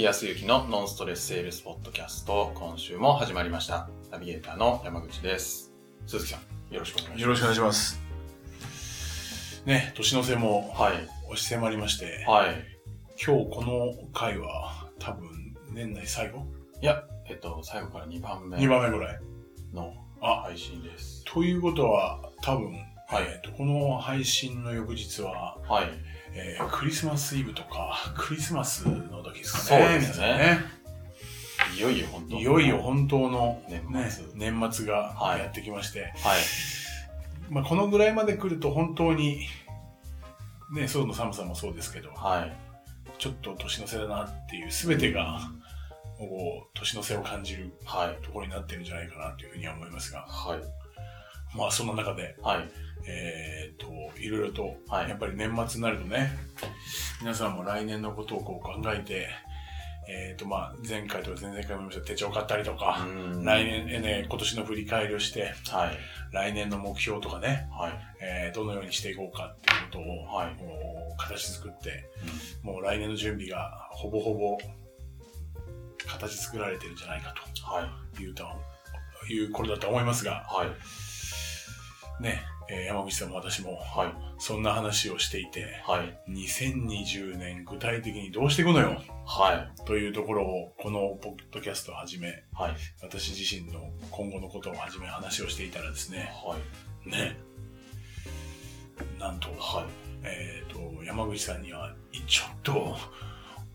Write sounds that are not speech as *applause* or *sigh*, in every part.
木康之のノンストレスセールスポッドキャスト、今週も始まりました。ナビゲーターの山口です。鈴木さん、よろしくお願いします。よろしくお願いします。ね、年の瀬もはい。押し迫りまして、はい。今日この回は多分年内最後？いや、えっと、最後から2番目 ?2 番目ぐらい。のあ、配信です。ということは多分、はいえーとこの配信の翌日は、はい。えークリスマスイブとか、クリスマスの時ですかそうね。ですねね。いよいよ本当いよいよ本当の、年ね末、年末がはいやってきまして、はい。まあ、このぐらいまで来ると本当に、ね、外の寒さもそうですけど、はい。ちょっと年の瀬だなっていう、すべてが、こう、年の瀬を感じるはい。ところになってるんじゃないかなというふうには思いますが、はい。まあその中で、はい。えっ、と、いろいろと、はいやっぱり年末になるとね、皆さんも来年のことをこう考えて、えっ、とまあ前回とか前々回も言いました手帳買ったりとか、うん来年、えね、今年の振り返りをして、はい。来年の目標とかね、はい。えーどのようにしていこうかっていうことを、はいもう形作って、もう来年の準備がほぼほぼ形作られてるんじゃないかはい。というと、いうこれだと思いますが、はい。ね、えー山口さんも私もはい。そんな話をしていて、はい。2020年具体的にどうしていくのよ？はい。というところをこのポッドキャストをはじめ、はい。私自身の今後のことをはじめ話をしていたらですね、はい。ね、なんと、はい。えっ、と、山口さんには、ちょっと、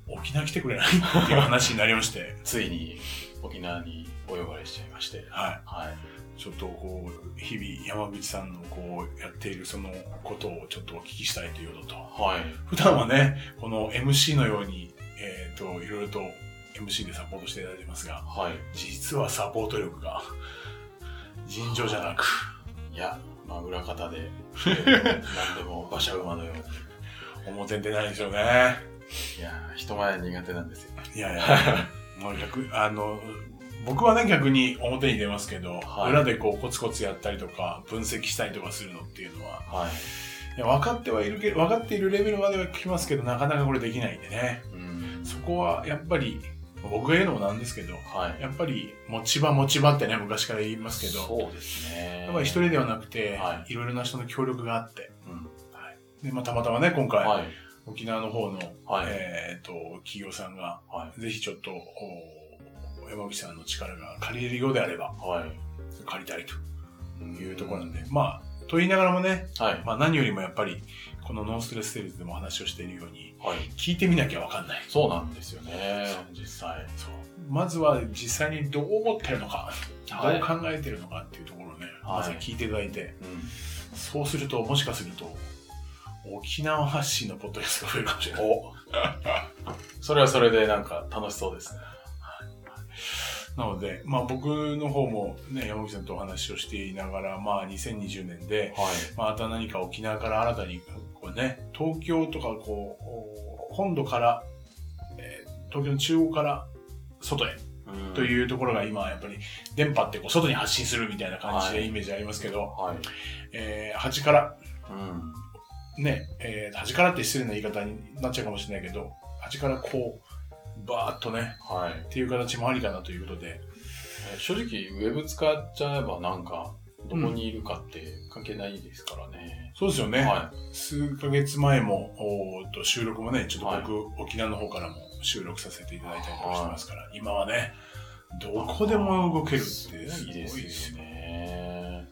沖縄来てくれない？っていう話になりまして、ついに沖縄にお呼ばれしちゃいまして。ははい。い。ちょっとこう、日々山口さんのこう、やっているそのことをちょっとお聞きしたいというのと、はい。普段はね、この MC のように、えっ、と、いろいろと MC でサポートしていただいてますが、はい。実はサポート力が、*laughs* 尋常じゃなく、いや、まあ、裏方で、え *laughs* ー何でも馬車馬のように。表に出ないんですよね。いや、人前苦手なんですよ。いやいや、もう逆、あの、僕はね、逆に表に出ますけど、はい裏でこうコツコツやったりとか、分析したりとかするのっていうのは、はい。いや分かってはいるけど、分かっているレベルまでは来ますけど、なかなかこれできないんでね。うん。そこはやっぱり、僕が言うのもなんですけど、はい。やっぱり持ち場持ち場ってね、昔から言いますけど、そうですね。やっぱり一人ではなくて、、はいろいろな人の協力があって、うん。でまあ、たまたまね、今回、はい。沖縄の方の、はい。えっ、と、企業さんが、はぜひちょっと、お山口さんの力が借りれるようであれば、い。はい。借りたいとうんいうところなんで、まあ、と言いながらもね、はい。まあ何よりもやっぱり、このノンストレスセールズでも話をしているように、はい。聞いてみなきゃわかんない。そうなんですよね。実際。そう。まずは実際にどう思ってるのか、はいどう考えてるのかっていうところをね、はいまずは聞いていただいて、うん。そうすると、もしかすると、沖縄発信のポッドキャストが増えるかもしれない。おそれはそれでなんか楽しそうですね。なので、まあ僕の方もね、山口さんとお話をしていながら、まあ2020年で、はい。また何か沖縄から新たに、こうね、東京とかこう、本土から、えー東京の中央から外へうんというところが今やっぱり電波ってこう外に発信するみたいな感じはいでイメージありますけど、はい。えー端から、うん。ね、えー端からって失礼な言い方になっちゃうかもしれないけど、端からこう、バーっとね、はい。っていう形もありかなということで、えー正直、ウェブ使っちゃえばなんか、どこにいるかって関係ないですからね。そうですよね。は数ヶ月前も、おと収録もね、ちょっとはい僕、沖縄の方からも収録させていただいたりとかしてますから、今はね、どこでも動けるってすごいいいですよよね。ね。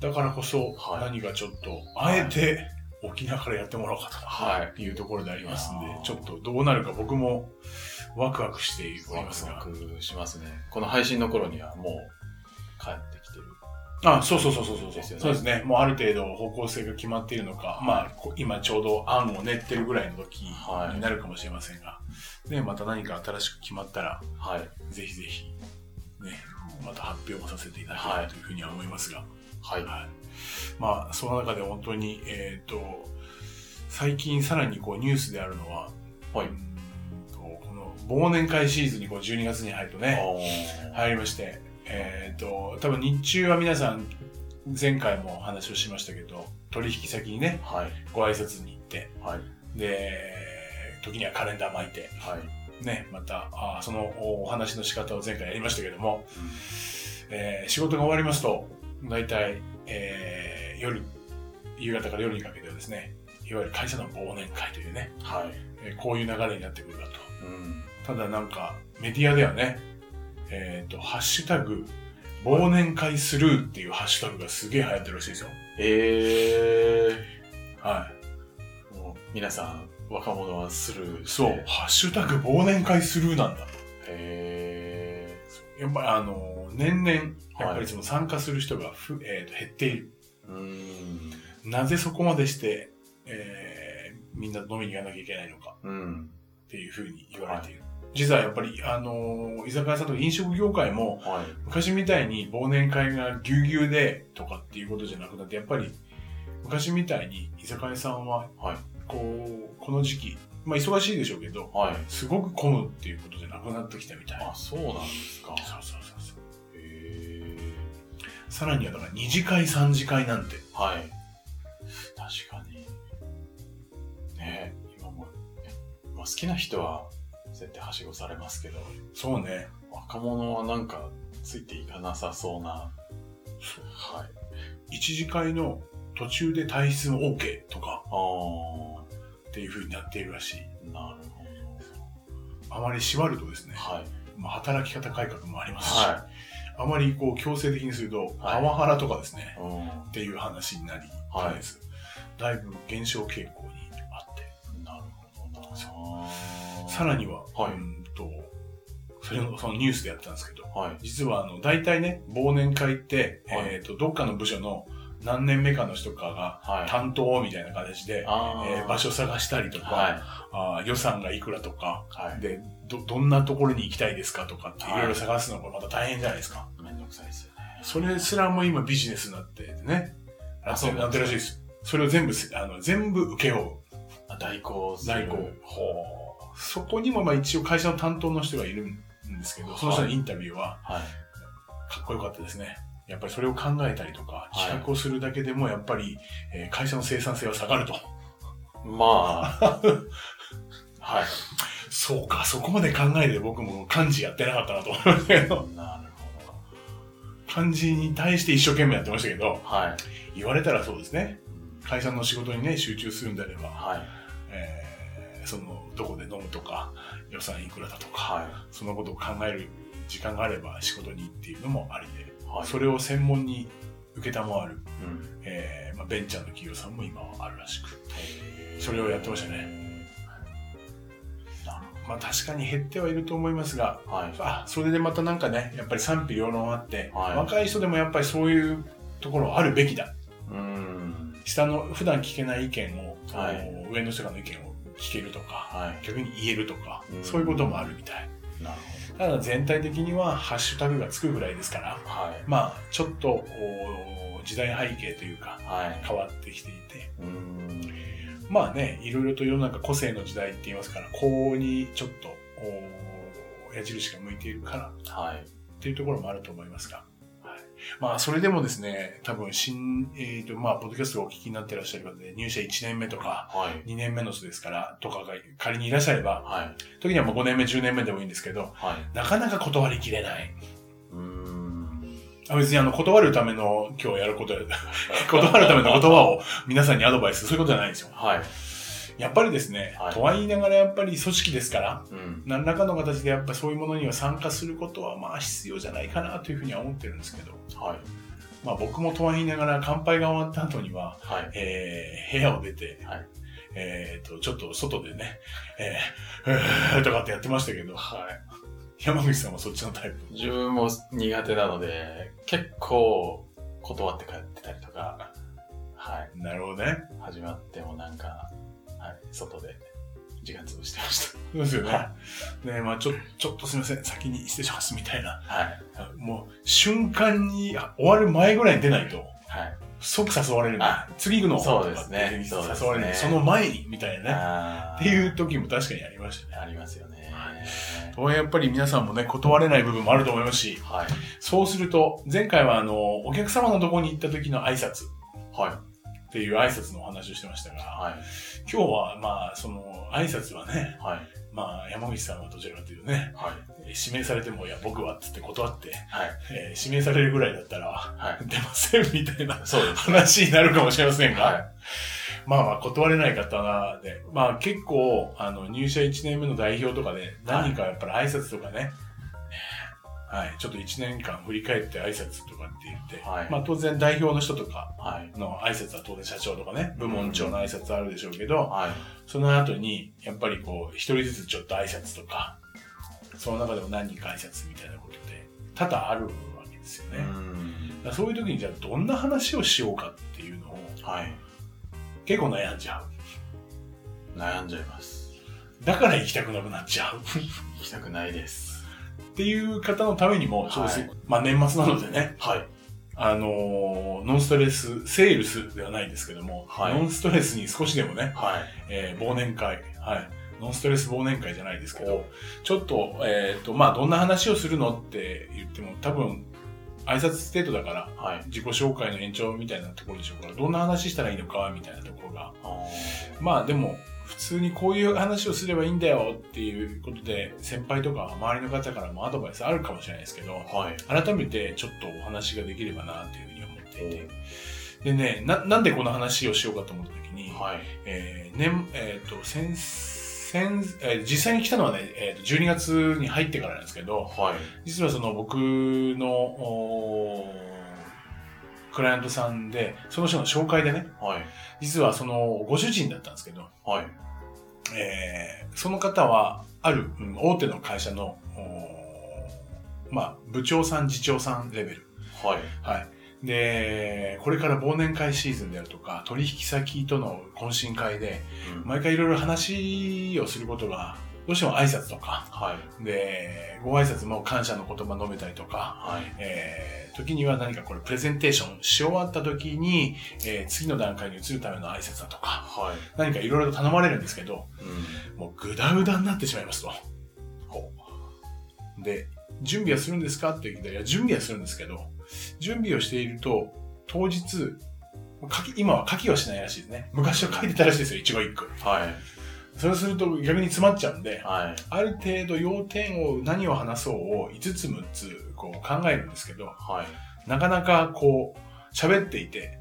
だからこそ、はい何かちょっと、あえて沖縄からやってもらおうかはい。というところでありますんでちょっとどうなるか僕もワクワクしておりワますが。クワクしますね。この配信の頃にはもう帰ってきてる。あ、そうそうそうそうそうですよねそうですね。もうある程度方向性が決まっているのか、まあ、こ今ちょうど案を練ってるぐらいの時はいになるかもしれませんが、で、また何か新しく決まったら、はい。ぜひぜひ、ね、また発表もさせていただきたいというふうには思いますが、はい。はい。まあ、その中で本当に、えっ、と、最近さらにこうニュースであるのは、はい。この忘年会シーズンにこう12月に入るとね、入りまして、えっ、と、多分日中は皆さん、前回もお話をしましたけど、取引先にね、はい。ご挨拶に行って、はい。で、時にはカレンダー巻いて、はい。ね、また、あそのお話の仕方を前回やりましたけども、えー、仕事が終わりますと、大体、えー、夜、夕方から夜にかけてはですね、いわゆる会社の忘年会というね、はい。えーこういう流れになってくるかと。うん。ただなんか、メディアではね、えっ、と、ハッシュタグ、忘年会スルーっていうハッシュタグがすげえ流行ってるらしいですよ。えはー、もう皆さん、若者はスルーそう、ハッシュタグ忘年会スルーなんだ。へやっぱりあの、年々、やっぱりその参加する人がふ、えーと減っている。なぜそこまでして、えーみんな飲みに行かなきゃいけないのかうん。っていうふうに言われている。実はやっぱり、あの、居酒屋さんとか飲食業界も、はい。昔みたいに忘年会がぎゅうぎゅうでとかっていうことじゃなくなって、やっぱり昔みたいに居酒屋さんは、はい。こう、この時期、まあ忙しいでしょうけど、はい。すごく混むっていうことじゃなくなってきたみたい。あ、そうなんですか。そうそうそうさらにはだから二次会三次会なんて、ー。はい。確かに。ね今も、まあ、好きな人は絶対はしごされますけど、そうね。若者はなんかついていかなさそうな。はい。一次会の途中で退出も OK とかあっていう風になっているらしい。あ、なるほあまり縛るとですねど。、はい。まあ、働き方改革もありますし、はあまりこう強制的にすると、はいパワハラとかですね、い。うん。っていう話になり、はいだいぶ減少傾向にあって、なるほどさらには、はいうんと、それのそのニュースでやったんですけど、はい。実はあの、大体ね、忘年会って、はいえっ、と、どっかの部署の何年目かの人かがはい。担当みたいな形で、あえー場所探したりとか、はい。あー予算がいくらとか、はい。で、ど、どんなところに行きたいですかとかっていはいろいろ探すのがまた大変じゃないですか。めんどくさいですよね。それすらも今ビジネスになっててね。あそうなってるらしいです。それを全部せ、あの、全部請け負う。あ代行する。代行。ほう。そこにもまあ一応会社の担当の人がいるんですけど、その人のインタビューははい。かっこよかったですね。やっぱりそれを考えたりとか、はい企画をするだけでもやっぱり、えー会社の生産性は下がると。まあ、*laughs* はい。そうか、そこまで考えて僕も漢字やってなかったなと思いましたけど、*laughs* なるほ漢字に対して一生懸命やってましたけど、ど。はい。言われたらそうですね。うん会社の仕事にね、集中するんであれば、はい。えーその、どこで飲むとか、予算いくらだとか、はそのことを考える時間があれば仕事にっていうのもありで、い。はい。それを専門に受けたもある、うん。えーまあ、ベンチャーの企業さんも今はあるらしく。それをやってましたね。まあ確かに減ってはいると思いますが、ほど。はい。あ、それでまたなんかね、やっぱり賛否両論あって、はい若い人でもやっぱりそういうところあるべきだ。うん。下の普段聞けない意見を、はい上の人からの意見を聞けるとか、はい。逆に言えるとか、うんそういうこともあるみたい。なるただ全体的にはハッシュタグがつくぐらいですから。はい。まあちょっとお時代背景というかはい。変わってきていて、うん。まあね、いろいろと世の中個性の時代って言いますから、こうにちょっとお矢印が向いているからはい。っていうところもあると思いますが、はい、まあそれでもですね、多分新、えっ、とまあポッドキャストをお聞きになってらっしゃる方で入社1年目とかはい。2年目の人ですから、とかが仮にいらっしゃれば、はい。時にはもう5年目、10年目でもいいんですけど、はい。なかなか断りきれない。うん。あ別にあの、断るための今日やること、*laughs* 断るための言葉を皆さんにアドバイス、そういうことじゃないんですよ。はい。やっぱりですね、はいとは言いながらやっぱり組織ですから、うん。何らかの形でやっぱりそういうものには参加することはまあ必要じゃないかなというふうには思ってるんですけど、はい。まあ僕もとは言いながら乾杯が終わった後には、はい。えー、部屋を出て、はいえっ、と、ちょっと外でね、えー、えー、とかってやってましたけど、はい。山口さんはそっちのタイプ。自分も苦手なので、結構断って帰ってたりとか、はい。なるほどね。始まってもなんか、はい。外で時間潰してましそうですよね。はねまあちょ、ちょっとすみません、先に失礼しますみたいな。た。はい。もう、瞬間にあ終わる前ぐらいに出ないと、はい。即誘われる次行くのそうですね誘われるその前に、みたいなね。っていう時も確かにありましたね。ありますよね。とはやっぱり皆さんもね、断れない部分もあると思いますし、はい。そうすると、前回はあの、お客様のところに行った時の挨拶はっていう挨拶のお話をしてましたが、い。はい。今日はまあ、その、挨拶はね、はい。まあ、山口さんはどちらかというとね、はい。指名されても、いや、僕はっつって断って、はい。えー指名されるぐらいだったら、はい。出ませんみたいな。話になるかもしれませんが、はい。まあまあ断れない方で、まあ結構、あの、入社1年目の代表とかで、何かやっぱり挨拶とかね、はい、ちょっと1年間振り返って挨拶とかって言って、はいまあ当然代表の人とかはい。の挨拶は当然社長とかね、部門長の挨拶あるでしょうけど、はい。その後に、やっぱりこう、一人ずつちょっと挨拶とか、その中でも何人か挨拶みたいなことで、多々あるわけですよね。うん。そういう時にじゃあどんな話をしようかっていうのをはい。結構悩んじゃう。悩んじゃいます。だから行きたくなくなっちゃう。行きたくないです。っていう方のためにも、ちょっとすはいまあ年末なのでね、はい。あのーノンストレス、セールスではないですけども、はいノンストレスに少しでもね、はい。えー忘年会、はい。ノンストレス忘年会じゃないですけど、ちょっと、えっ、と、まあ、どんな話をするのって言っても、多分、挨拶程度だから、はい。自己紹介の延長みたいなところでしょうから、どんな話したらいいのか、みたいなところが。あまあ、でも、普通にこういう話をすればいいんだよっていうことで、先輩とか周りの方からもアドバイスあるかもしれないですけど、ーはい。改めてちょっとお話ができればなっていうふうに思っていて。でね、な、なんでこの話をしようかと思った時に、はい。えー、年、えっ、と、先、先、えー実際に来たのはね、えー、と12月に入ってからなんですけど、はい。実はその僕の、クライアントさんで、その人の紹介でね、はい。実はそのご主人だったんですけど、はい。えーその方は、ある、うん大手の会社の、まあ、部長さん、次長さんレベル。はい。はい。で、これから忘年会シーズンであるとか、取引先との懇親会で、うん毎回いろいろ話をすることが、どうしても挨拶とか、はい。で、ご挨拶も感謝の言葉述べたりとか、はい。えー、時には何かこれプレゼンテーションし終わった時に、えー次の段階に移るための挨拶だとか、はい。何かいろいろと頼まれるんですけど、うん。もうグダグダになってしまいますと。ほで、準備はするんですかって聞いたら、いや、準備はするんですけど、準備をしていると、当日、書き今は書きはしないらしいですね。昔は書いてたらしいですよ、一語一句。はい。そうすると逆に詰まっちゃうんで、はい。ある程度要点を何を話そうを5つ6つこう考えるんですけど、はい。なかなかこう喋っていて、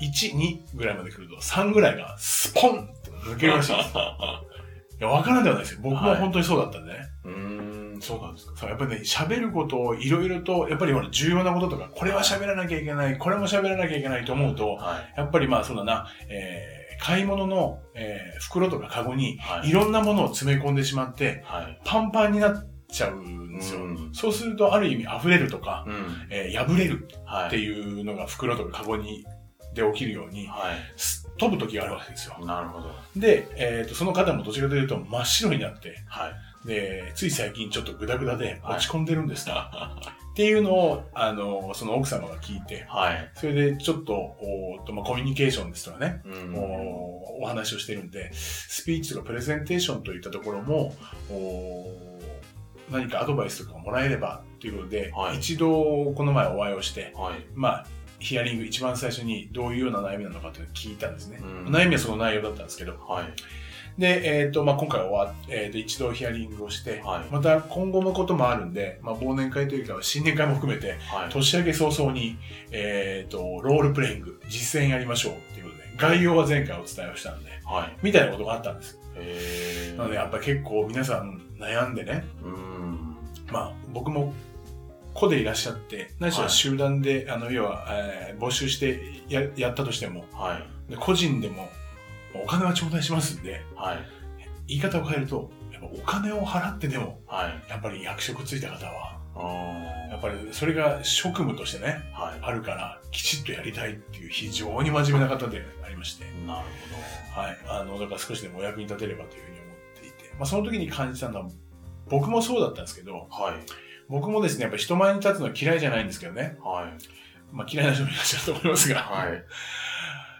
1、2ぐらいまで来ると3ぐらいがスポンと抜けるらしいです。*laughs* いや、わからんではないですよ。僕も本当にそうだったんでね。うーん、そうなんですか。そう、やっぱりね、喋ることをいろいろと、やっぱりほら重要なこととか、これは喋らなきゃいけない、これも喋らなきゃいけないと思うと、はい。やっぱりまあそうだな、えー買い物の、えー袋とかカゴにはいいろんなものを詰め込んでしまって、はい。パンパンになっちゃうんですよ。うんそうすると、ある意味溢れるとか、うん。えー破れるはい。っていうのが袋とかカゴに、で起きるように、はす飛ぶ時があるわけですよ。い。なるほど。で、えーと、その方もどちらかというと真っ白になって、はい。で、つい最近ちょっとグダグダではい落ち込んでるんですと、*laughs* っていうのを、あの、その奥様が聞いて、はい。それでちょっと、おとまあ、コミュニケーションですとかね、うんおお話をしてるんで、スピーチとかプレゼンテーションといったところも、おー何かアドバイスとかもらえればということで、はい一度この前お会いをして、はい。まあ、ヒアリング一番最初にどういうような悩みなのかというのを聞いたんですね。うん悩みはその内容だったんですけど、はい。で、えっ、と、まあ、今回終わっ、えーと、一度ヒアリングをして、はいまた今後のこともあるんで、まあ、忘年会というか、新年会も含めて、はい。年明け早々に、えっ、と、ロールプレイング、実践やりましょうっていうことで、概要は前回お伝えをしたんで、はい。みたいなことがあったんです。なので、やっぱり結構皆さん悩んでね、うん。まあ、僕も、個でいらっしゃって、ないしははい集団で、あの、要は、えー募集してややったとしても、はい。で個人でも、お金は頂戴しますんで、はい。言い方を変えると、やっぱお金を払ってでも、はい。やっぱり役職ついた方は、あやっぱりそれが職務としてね、ーはい。あるから、きちっとやりたいっていう非常に真面目な方でありまして、なるはい。あの、だから少しでもお役に立てればというふうに思っていて、まあその時に感じたのは、僕もそうだったんですけど、ほど。はい。僕もですね、やっぱ人前に立つの嫌いじゃないんですけどね、はい。まあ嫌いな人もいらっしゃると思いますが、はい。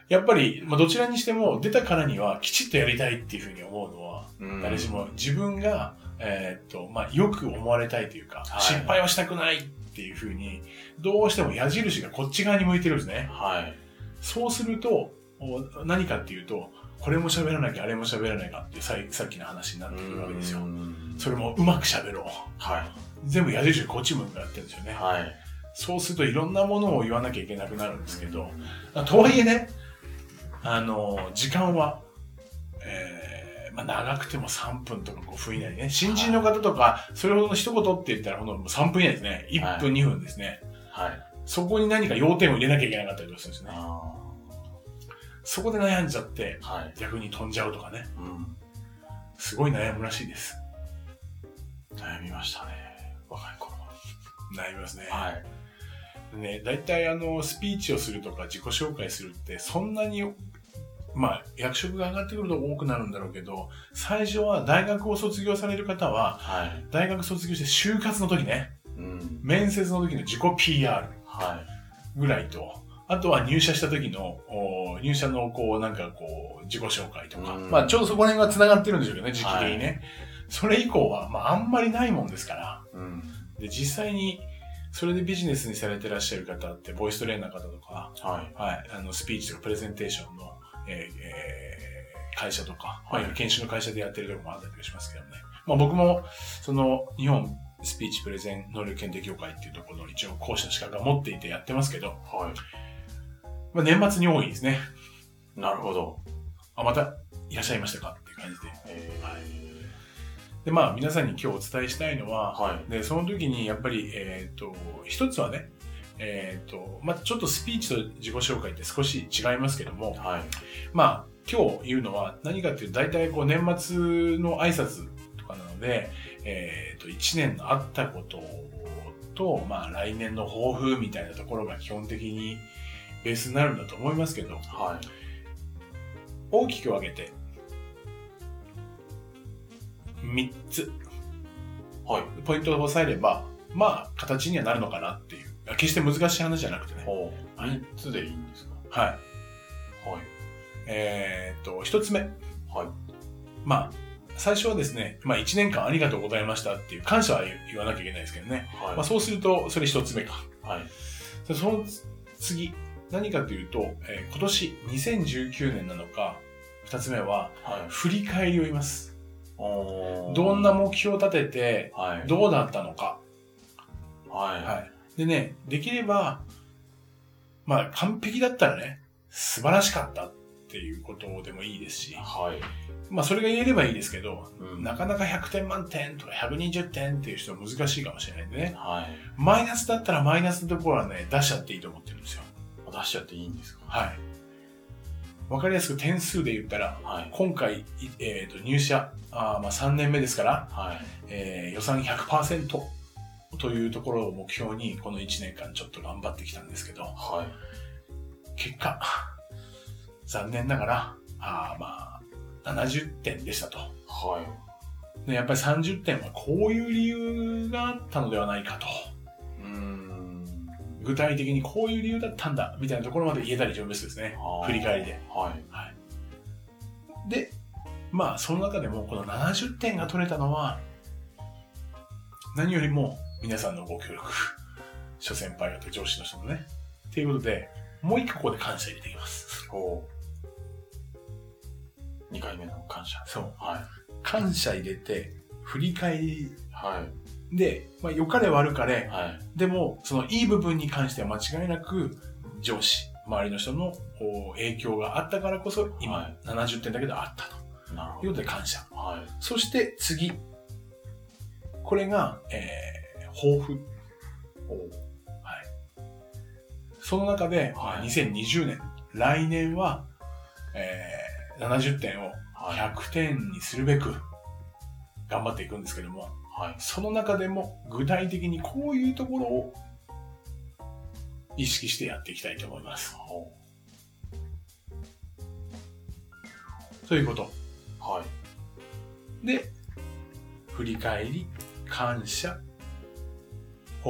やっぱり、まあどちらにしても出たからにはきちっとやりたいっていうふうに思うのは、うん誰しも自分が、えーっと、まあ、よく思われたいというか、はい失敗はしたくないっていうふうに、どうしても矢印がこっち側に向いてるんですね。はい。そうすると、お何かっていうと、これも喋らなきゃあれも喋らないかってさいさっきの話になってくるわけですよ。うんそれもうまく喋ろう。は全部矢印こっち向くやってるんですよい。ね。はい。そうするといろんなものを言わなきゃいけなくなるんですけど、とはいえね、あの、時間は、えーまあ、長くても3分とか5分以内ね。新人の方とか、それほどの一言って言ったら、ほんともう3分以内ですね。1分、2分ですね。はい。そこに何か要点を入れなきゃいけなかったりとかするんですね。あそこで悩んじゃって、ーはい。逆に飛んじゃうとかね。うん。すごい悩むらしいです。悩みましたね。若い頃悩みますね。は。はい。ね、大体あの、スピーチをするとか自己紹介するって、そんなに、まあ、役職が上がってくると多くなるんだろうけど、最初は大学を卒業される方は、はい。大学卒業して就活の時ね、うん。面接の時の自己 PR はぐらいと、あとは入社した時の、お入社のこう、なんかこう、自己紹介とか、うんまあちょうどそこら辺が繋がってるんでしょうけどね、時期的にね。それ以降は、まああんまりないもんですから、い。うん。で、実際に、それでビジネスにされてらっしゃる方って、ボイストレーナーの方とか、はい。はい、あの、スピーチとかプレゼンテーションの、えーえー会社とか、はいまあ、研修の会社でやってるところもあったりしますけどね。まあ僕も、その、日本スピーチプレゼン能力検定協会っていうところの一応講師の資格を持っていてやってますけど、はまあ年末に多いですね。い。なるほど。あ、またいらっしゃいましたかっていう感じで。えはいで、まあ皆さんに今日お伝えしたいのは、はい。で、その時にやっぱり、えっ、と、一つはね、えっ、と、まあちょっとスピーチと自己紹介って少し違いますけども、はい。まあ今日言うのは何かっていうと、大体こう年末の挨拶とかなので、えっ、と、一年のあったことと、まあ来年の抱負みたいなところが基本的にベースになるんだと思いますけど、はい。大きく分けて、3つ、はい。ポイントを押さえれば、まあ、形にはなるのかなっていう。決して難しい話じゃなくてね。つでいいんですか？はい。はい。えーっと、一つ目。はい。まあ、最初はですね、まあ、1年間ありがとうございましたっていう感謝は言言わなきゃいけないですけどね。はい。まあ、そうすると、それ一つ目か。はい。でその次、何かというと、えー今年2019年なのか、二つ目は、はい。振り返りを言います。どんな目標を立てて、はい。どうだったのか。はい。はい。でね、できれば、まあ、完璧だったらね、素晴らしかったっていうことでもいいですし、はい。まあ、それが言えればいいですけど、うんなかなか100点満点とか120点っていう人は難しいかもしれないんでね。はい。マイナスだったらマイナスのところはね、出しちゃっていいと思ってるんですよ。出しちゃっていいんですか？はい。わかりやすく点数で言ったら、はい。今回、いえーと入社あーまあ3年目ですから、はい。えー予算100%というところを目標に、この1年間ちょっと頑張ってきたんですけど、はい。結果、*laughs* 残念ながら、あーまあ、70点でしたと。はい。でやっぱり30点はこういう理由があったのではないかと。うーん。具体的にこういう理由だったんだ、みたいなところまで言えたり上手ですね。振り返りで。はい。で、まあ、その中でもこの70点が取れたのは、何よりも皆さんのご協力、諸先輩方、上司の人のね。っていうことで、もう一個ここで感謝入れていきます。ほう。2回目の感謝。そう。はい。感謝入れて、振り返りはい。で、まあ、良かれ悪かれ、はい。でも、そのいい部分に関しては間違いなく、上司、周りの人のお影響があったからこそ、今、はい70点だけどあったとなるほいうことで感謝。ど。はい。そして次。これが、えー、抱負。その中で、はい2020年、来年は、えー、70点をはい。100点にするべく頑張っていくんですけども、はい。その中でも具体的にこういうところを意識してやっていきたいと思います。ほということ。う。はい。で、振り返り、感謝、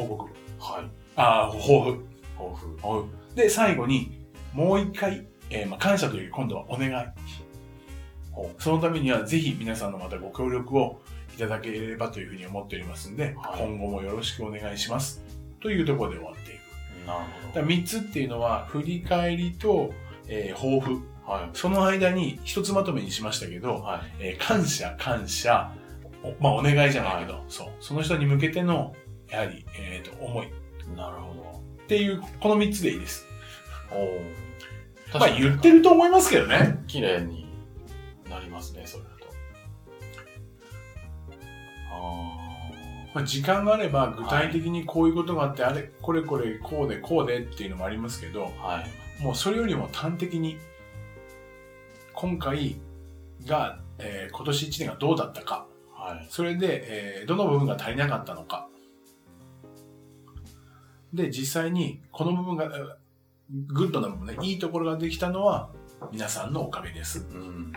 報告。はい。ああ、抱負。抱負。抱負で、最後に、もう一回、えーまあ、感謝というより今度はお願い。ほそのためにはぜひ皆さんのまたご協力をいただければというふうに思っておりますんで、はい今後もよろしくお願いします。というところで終わっていく。う。なるだから3つっていうのは、振り返りと、えー抱負ほど。はい。その間に一つまとめにしましたけど、はい。えー感謝、感謝、おまあお願いじゃないけど、そう。その人に向けての、やはり、えっ、と、思いっなるほていう、この三つでいいです。ど。おお。まあ言ってると思いますけどね。綺麗になりますね、それだと。あまあ、時間があれば具体的にこういうことがあって、あれ、これこれ、こうで、こうでっていうのもありますけど、あ。はい。もうそれよりも端的に、今回が、えー今年1年がどうだったか、はい。それで、えーどの部分が足りなかったのか。で、実際に、この部分が、えーグッドな部分ね、いいところができたのは、皆さんのおかげです。うん。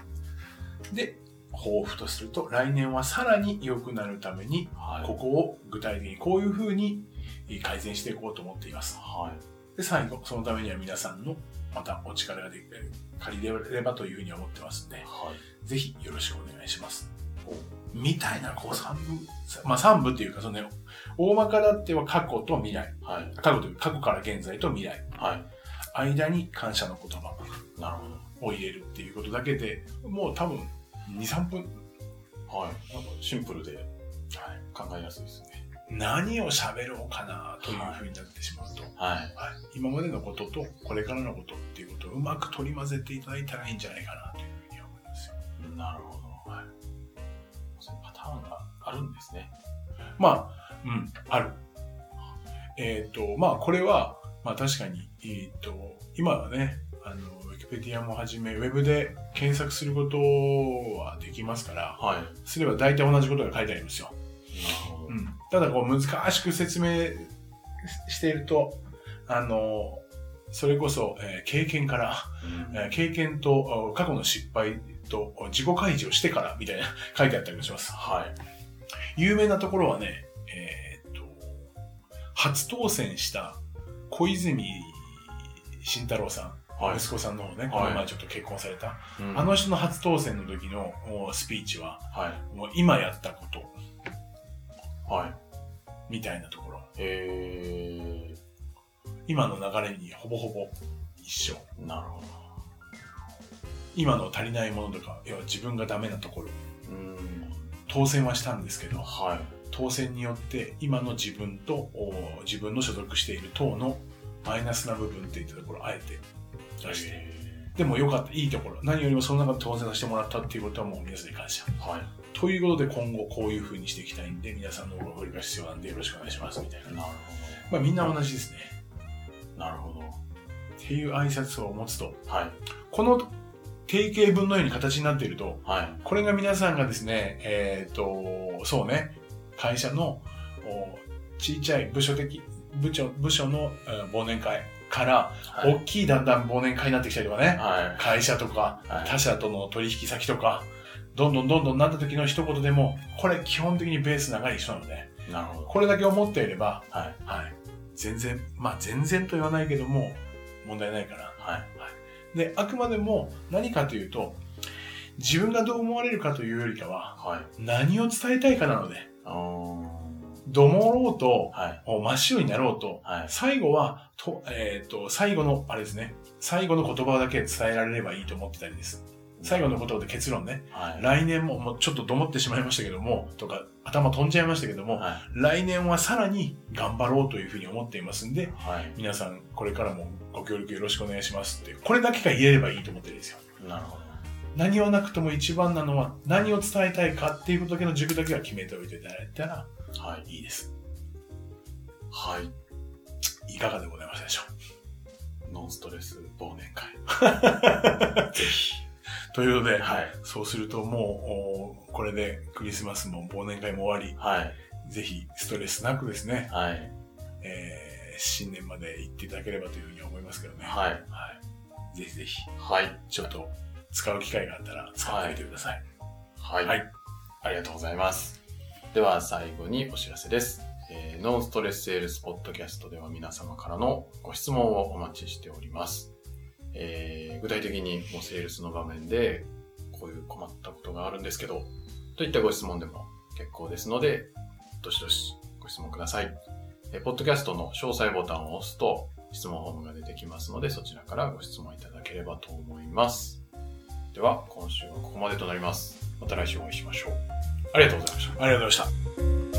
で、抱負とすると、来年はさらに良くなるために、はい。ここを具体的にこういうふうにえー改善していこうと思っています。はい。で、最後、そのためには皆さんの、またお力が借りれればというふうに思ってますんで、はい。ぜひよろしくお願いします。おみたいな、こう三部、まあ三部っていうか、そのね、大まかだっては過去と未来。はい。過去というか過去から現在と未来。はい。間に感謝の言葉なるほを入れるっていうことだけで、もう多分2、3分。ど。はい。シンプルで考えやすいですね。何を喋ろうかなというふうになってしまうと、はい。はい、今までのこととこれからのことっていうことをうまく取り混ぜていただいたらいいんじゃないかなというふうに思いますよ。なるほど。あるんですね。まあ、うん、ある。えっ、と、まあ、これは、まあ確かに、えっ、と、今はね、あの、ウィキペディアもはじめ、ウェブで検索することはできますから、はい。すれば大体同じことが書いてありますよ。うん。ただ、こう、難しく説明していると、あの、それこそ、えー経験から、うんえー経験とお過去の失敗とお自己開示をしてからみたいな書いてあったりもします。はい。有名なところはね、えーっと、初当選した小泉慎太郎さん、はい。息子さんの方ね、こはいの前ちょっと結婚された、うんあの人の初当選の時のおスピーチは、はい。もう今やったことはい。みたいなところ、え今の流れにほぼほぼ一緒。ー、なるほど。今の足りないものとか、要は自分がダメなところ、うん。当選はしたんですけど、はい。当選によって今の自分とお自分の所属している党のマイナスな部分っていったところをあえて出して、えでも良かった、いいところ、何よりもその中で当選させてもらったっていうことはもう皆さんに感謝。ー、はい。ということで今後こういう風にしていきたいんで、皆さんのご協力が必要なんでよろしくお願いしますみたいな。なるまあみんな同じですね。ほど。なるほど。っていう挨拶を持つと、はい。この定型文のように形になっていると、はい。これが皆さんがですね、えっ、と、そうね、会社のお小さい部署的、部長、部署のえー忘年会から、はい。大きいだんだん忘年会になってきたりとかね、は会社とかはい他社との取引先とか、どんどんどんどんなった時の一言でも、これ基本的にベース流れ一緒なので、い。なるほど。これだけ思っていれば、はい。はい、全然、まあ全然と言わないけども、問題ないかな。はい。で、あくまでも何かというと、自分がどう思われるかというよりかは、はい。何を伝えたいかなので、どもろうと、はい。お真っ白になろうと、はい。最後は、と、えっ、と、最後の、あれですね、最後の言葉だけ伝えられればいいと思ってたりです。最後の言葉で結論ね、はい。来年も、もうちょっとどもってしまいましたけども、とか、頭飛んじゃいましたけども、はい。来年はさらに頑張ろうというふうに思っていますんで、はい。皆さん、これからもご協力よろしくお願いしますって、これだけが言えればいいと思ってるんですよ。なるほど。何はなくとも一番なのは、何を伝えたいかっていうことだけの軸だけは決めておいていただいたらはい。いいです。はい。いかがでございましたでしょうノンストレス忘年会。*laughs* ぜひ。ということで、はい。そうするともう、おこれでクリスマスも忘年会も終わり、はい。ぜひストレスなくですね、はい。えー新年まで行っていただければというふうに思いますけどね。はい。はい。ぜひぜひ、はい。ちょっと使う機会があったら使ってみてください。はい。はいありがとうございます。では最後にお知らせです。えーノンストレスセールスポッドキャストでは皆様からのご質問をお待ちしております。えー具体的にもうセールスの場面でこういう困ったことがあるんですけど、といったご質問でも結構ですので、どしどしご質問ください。えーポッドキャストの詳細ボタンを押すと質問フォームが出てきますので、そちらからご質問いただければと思います。では、今週はここまでとなります。また来週お会いしましょう。ありがとうございました。ありがとうございました。